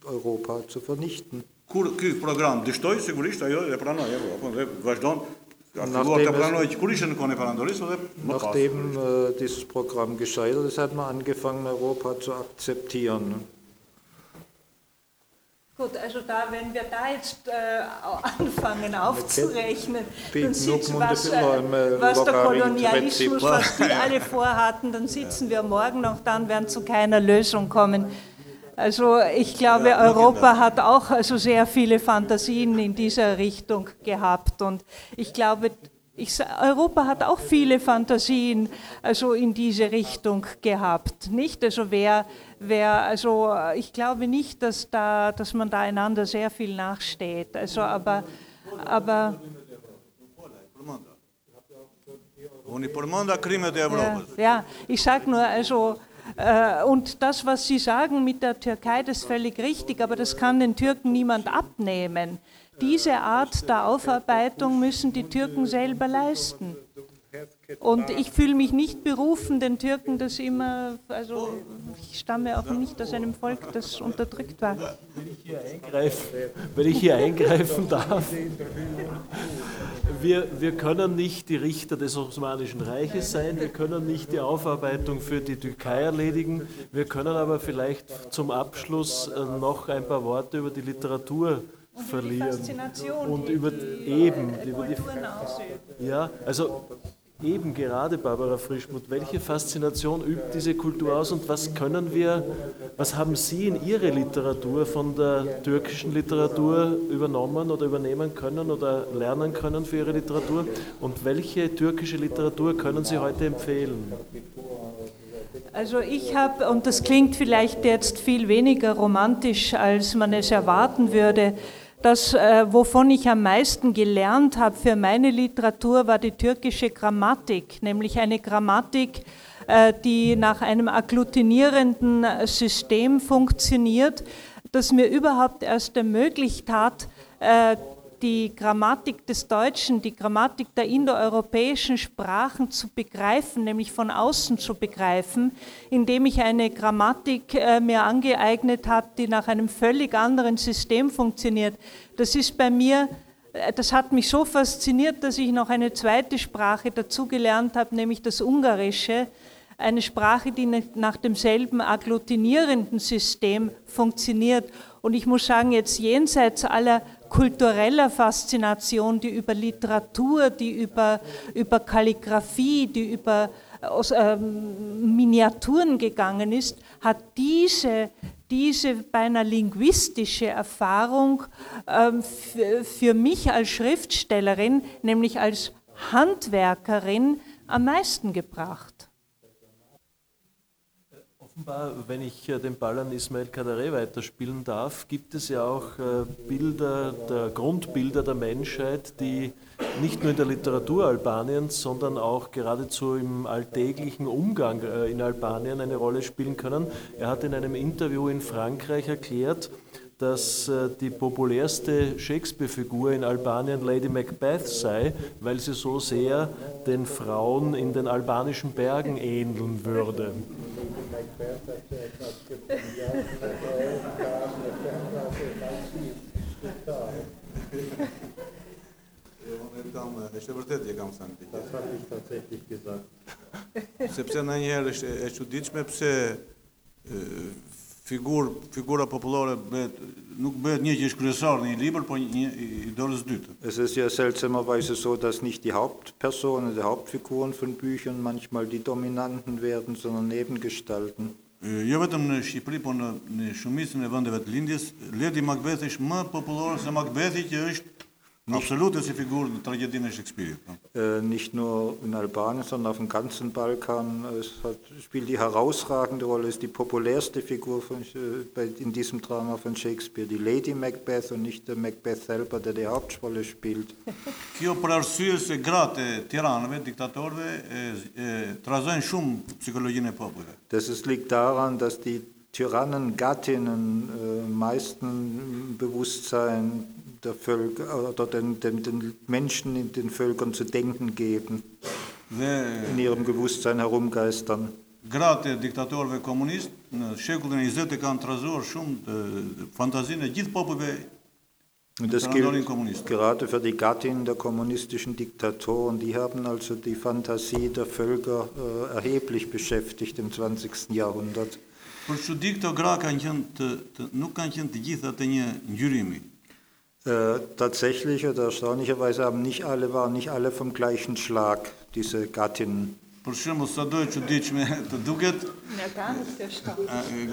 Europa zu vernichten. Kur ky program dështoi, sigurisht ajo e pranoi Evropën dhe vazhdon Nachdem äh, dieses Programm gescheitert ist, hat man angefangen, Europa zu akzeptieren. Gut, also da, wenn wir da jetzt äh, [laughs] anfangen aufzurechnen, dann sieht was, äh, was der Kolonialismus, was die alle vorhatten, dann sitzen wir morgen noch da und werden zu keiner Lösung kommen. Also ich glaube, Europa hat auch also sehr viele Fantasien in dieser Richtung gehabt. Und ich glaube, ich, Europa hat auch viele Fantasien also in diese Richtung gehabt, nicht? Also wer, wer, also ich glaube nicht, dass da, dass man da einander sehr viel nachsteht. Also aber, aber Ja, ja, ich sage nur, also, und das, was Sie sagen mit der Türkei, das ist völlig richtig, aber das kann den Türken niemand abnehmen. Diese Art der Aufarbeitung müssen die Türken selber leisten. Und ich fühle mich nicht berufen, den Türken das immer, also ich stamme auch nicht aus einem Volk, das unterdrückt war. eingreifen, wenn ich hier eingreifen darf. Wir, wir können nicht die Richter des Osmanischen Reiches sein, wir können nicht die Aufarbeitung für die Türkei erledigen, wir können aber vielleicht zum Abschluss äh, noch ein paar Worte über die Literatur Die verlieren. Faszination, Und die, über die eben, über die Kulturen ausüben. Ja, also eben gerade Barbara Frischmuth, welche Faszination übt diese Kultur aus und was können wir, was haben Sie in Ihre Literatur von der türkischen Literatur übernommen oder übernehmen können oder lernen können für Ihre Literatur und welche türkische Literatur können Sie heute empfehlen? Also ich habe, und das klingt vielleicht jetzt viel weniger romantisch, als man es erwarten würde, das, äh, wovon ich am meisten gelernt habe für meine Literatur, war die türkische Grammatik, nämlich eine Grammatik, äh, die nach einem agglutinierenden äh, System funktioniert, das mir überhaupt erst ermöglicht hat, äh, die Grammatik des Deutschen, die Grammatik der indoeuropäischen Sprachen zu begreifen, nämlich von außen zu begreifen, indem ich eine Grammatik äh, mir angeeignet habe, die nach einem völlig anderen System funktioniert. Das ist bei mir, äh, das hat mich so fasziniert, dass ich noch eine zweite Sprache dazugelernt habe, nämlich das Ungarische eine Sprache, die nach demselben agglutinierenden System funktioniert. Und ich muss sagen, jetzt jenseits aller kultureller Faszination, die über Literatur, die über, über Kalligraphie, die über aus, ähm, Miniaturen gegangen ist, hat diese, diese beinahe linguistische Erfahrung ähm, für, für mich als Schriftstellerin, nämlich als Handwerkerin, am meisten gebracht. Offenbar, wenn ich äh, den Ball an Ismail Kadare weiterspielen darf, gibt es ja auch äh, Bilder, der Grundbilder der Menschheit, die nicht nur in der Literatur Albaniens, sondern auch geradezu im alltäglichen Umgang äh, in Albanien eine Rolle spielen können. Er hat in einem Interview in Frankreich erklärt, dass die populärste Shakespeare-Figur in Albanien Lady Macbeth sei, weil sie so sehr den Frauen in den albanischen Bergen ähneln würde. është e vërtet e kam thënë. Das habe ich tatsächlich gesagt. Sepse në njëherë është e çuditshme pse figur figura popullore bëhet nuk bëhet një është kryesor në një libër, por një i dorës dytë. Es ist ja seltsamerweise so, dass nicht die Hauptpersonen, die Hauptfiguren von Büchern manchmal die Dominanten werden, sondern Nebengestalten. Jo vetëm në Shqipëri, por në, në shumicën e vendeve të lindjes, Lady Macbeth është më popullore se Macbethi që është Absolut ist die Figur Tragödie Shakespeare. Äh, nicht nur in Albanien, sondern auf dem ganzen Balkan. Es hat, spielt die herausragende Rolle, ist die populärste Figur von, äh, in diesem Drama von Shakespeare, die Lady Macbeth und nicht der Macbeth selber, der die Hauptrolle spielt. [laughs] Kjo për arsye se gratë e tiranëve, diktatorëve, trazojnë shumë psikologjinë e popullit. Das ist, liegt daran, dass die Tyrannen Gattinnen äh, meisten Bewusstsein der Völker oder den, den, den Menschen in den Völkern zu denken geben, in ihrem Bewusstsein herumgeistern. Gratë e diktatorëve komunist në shekullin e 20 kanë trazuar shumë fantazinë e gjithë popujve Und das gilt gerade für die Gattin der kommunistischen Diktatoren. Die haben also die Fantasie der Völker äh, erheblich beschäftigt im 20. Jahrhundert. Për çudi këto gra kanë qenë të, të, nuk kanë qenë të gjitha të një ngjyrimi. Äh, tatsächlich oder erstaunlicherweise haben nicht alle, waren nicht alle vom gleichen Schlag, diese Gattinnen. Do e çuditshme të duket.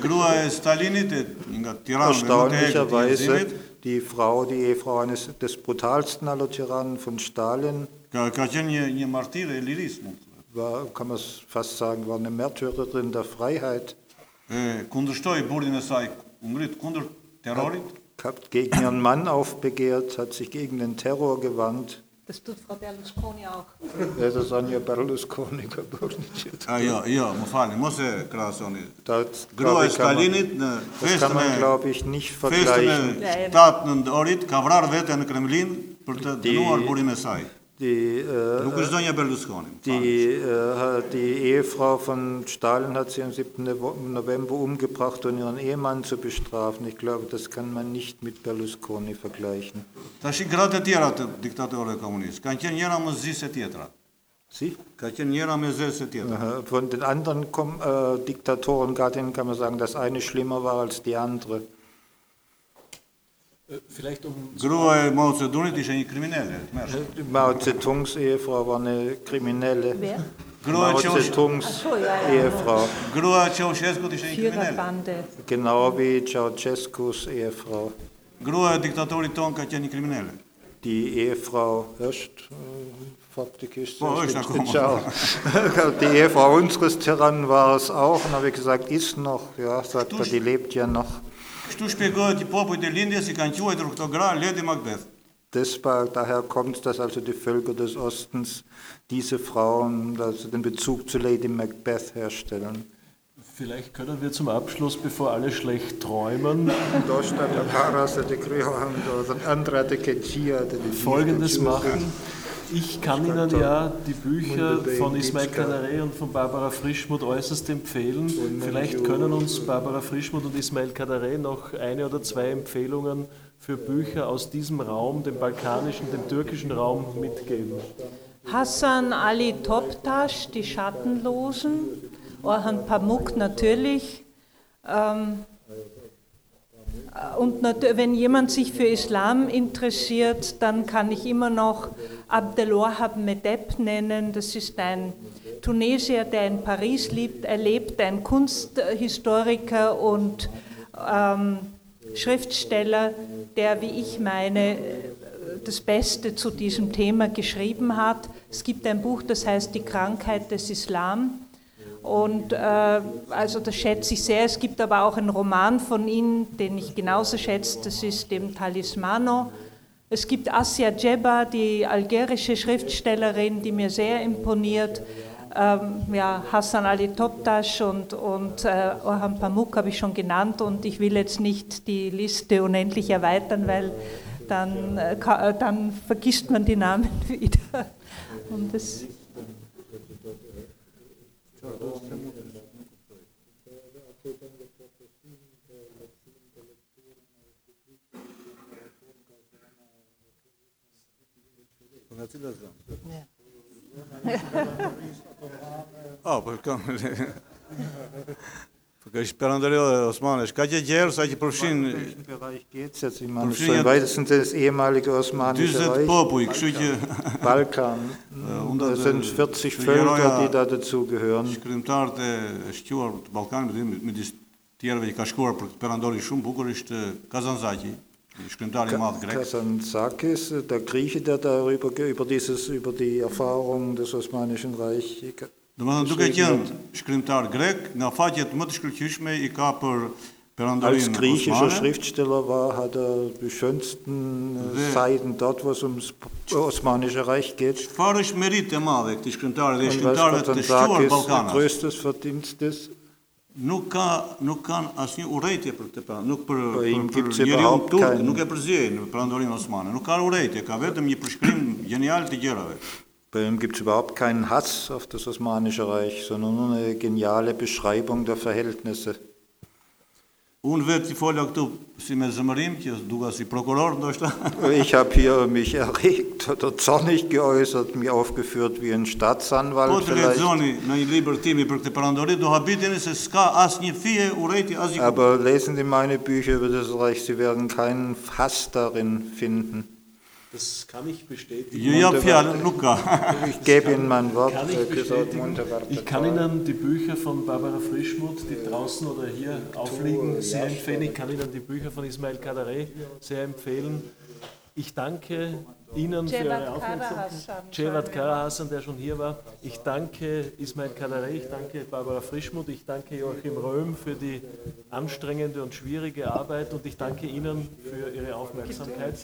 Grua e Stalinit nga Tirana Erstaunlicherweise die Frau, die Ehefrau eines des brutalsten aller Tyrannen von Stalin. Ka ka qenë një një martire e war, kann man fast sagen, war eine Märtyrerin der Freiheit. E kundërshtoi burrin e saj, u ngrit kundër terrorit gegen ihren Mann aufbegehrt, hat sich gegen den Terror gewandt. Das tut Frau Berlusconi auch. Ja, das an ihr Berlusconi Ah, ja, ja, më falni, mos e krahasoni. Das, kann man, glaube ich, nicht vergleichen. Festën e 7 nëntorit ka vrarë vete në Kremlin për të dënuar burin e saj. Die, äh. Die, äh, die Ehefrau von Stalin hat sie am 7. November umgebracht, um ihren Ehemann zu bestrafen. Ich glaube, das kann man nicht mit Berlusconi vergleichen. Tash i gratë e tjera të diktatorëve komunistë kanë qenë njëra më zisë e tjetra. Sie? Ka qenë njëra më zisë e tjetra. Von den anderen äh, Diktatoren kann man sagen, dass eine schlimmer war als die andere. Vielleicht um Grua e Mao Zedongit ishte një kriminale. Mao Zedongs Ehefrau war eine Kriminelle. Wer? Mao Zedongs Ehefrau. Grua Ceausescu ishte një kriminale. Genau wie Ceausescus Ehefrau. Grua e diktatorit ton ka qenë një kriminale. Die Ehefrau ist faktisch oh, ist. Die Ehefrau unseres Tyrannen war es auch, und habe ich gesagt, ist noch, ja, sagt er, die lebt ja noch. Kështu shpjegohet i popujt e lindjes i kanë quajtur këto gra Lady Macbeth. daher kommt dass also die Völker des Ostens diese Frauen also den Bezug zu Lady Macbeth herstellen. Vielleicht können wir zum Abschluss, bevor alle schlecht träumen, Folgendes machen. Ich kann Ihnen ja die Bücher von Ismail Kadare und von Barbara Frischmuth äußerst empfehlen. Vielleicht können uns Barbara Frischmuth und Ismail Kadare noch eine oder zwei Empfehlungen für Bücher aus diesem Raum, dem balkanischen, dem türkischen Raum mitgeben. Hassan Ali Toptasch, Die Schattenlosen, Orhan Pamuk natürlich. Ähm, und wenn jemand sich für Islam interessiert, dann kann ich immer noch Abdelwahab Medeb nennen. Das ist ein Tunesier, der in Paris lebt, er lebt, ein Kunsthistoriker und ähm, Schriftsteller, der, wie ich meine, das Beste zu diesem Thema geschrieben hat. Es gibt ein Buch, das heißt Die Krankheit des Islam. Und äh, also das schätze ich sehr. Es gibt aber auch einen Roman von Ihnen, den ich genauso schätze, das ist dem Talismano. Es gibt Asia Djeba, die algerische Schriftstellerin, die mir sehr imponiert. Ähm, ja, Hassan Ali Toptash und, und äh, Orhan Pamuk habe ich schon genannt und ich will jetzt nicht die Liste unendlich erweitern, weil dann, äh, äh dann vergisst man die Namen [laughs] wieder. Und das A, po kam. Përka Perandere Osmanisch. Ka që gjerë sa që përfshin welchen Bereich geht es jetzt? Ich meine, so im weitesten das ehemalige Osmanische 40 Reich, popuj, kështu që Balkan. Da sind 40 Völker, die da dazugehören. shkrimtarët e shquar të Ballkanit, me midis tjerëve që ka shkuar për perandori shumë bukur ishte Kazanzaki, shkrimtari i madh grek. Kazantzakis, der Grieche, der darüber über dieses über die Erfahrung des Osmanischen Reichs Domethënë duke qenë shkrimtar grek, nga faqet më të shkëlqyeshme i ka për Als griechischer. Schriftsteller war, hat er die schönsten Seiten dort, wo es ums Osmanische Reich geht. Është merit e shkrimtari dhe Und was shkrimtarëve të shquar Kazantzakis Ballkanas? größtes Verdienst ist, Nuk ka nuk kanë asnjë urrëtie për këtë perand, nuk për Po, për, për njeriu turk, nuk e përzjejnë perandorinë osmane. Nuk ka urrëtie, ka vetëm një përshkrim genial të gjërave. Bei ihm gibt es überhaupt keinen Hass auf das Osmanische Reich, sondern nur eine geniale Beschreibung der Verhältnisse. [laughs] Ich habe hier mich erregt oder zornig geäußert, mich aufgeführt wie ein Staatsanwalt vielleicht. Aber lesen Sie meine Bücher über das Reich, Sie werden keinen Hass darin finden. Das kann ich bestätigen. Fjalën nuk ka. Ich gebe Ihnen mein Wort, Kann ich. Monteverde. Ich kann Ihnen die Bücher von Barbara Frischmuth, die draußen oder hier aufliegen, sehr empfehlen. Ich kann Ihnen die Bücher von Ismail Kadare sehr empfehlen. Ich danke Ihnen für Ihre Aufmerksamkeit. Cevat Karahasan, der schon hier war. Ich danke Ismail Kadare, ich danke Barbara Frischmuth, ich danke Joachim Röhm für die anstrengende und schwierige Arbeit und ich danke Ihnen für Ihre Aufmerksamkeit.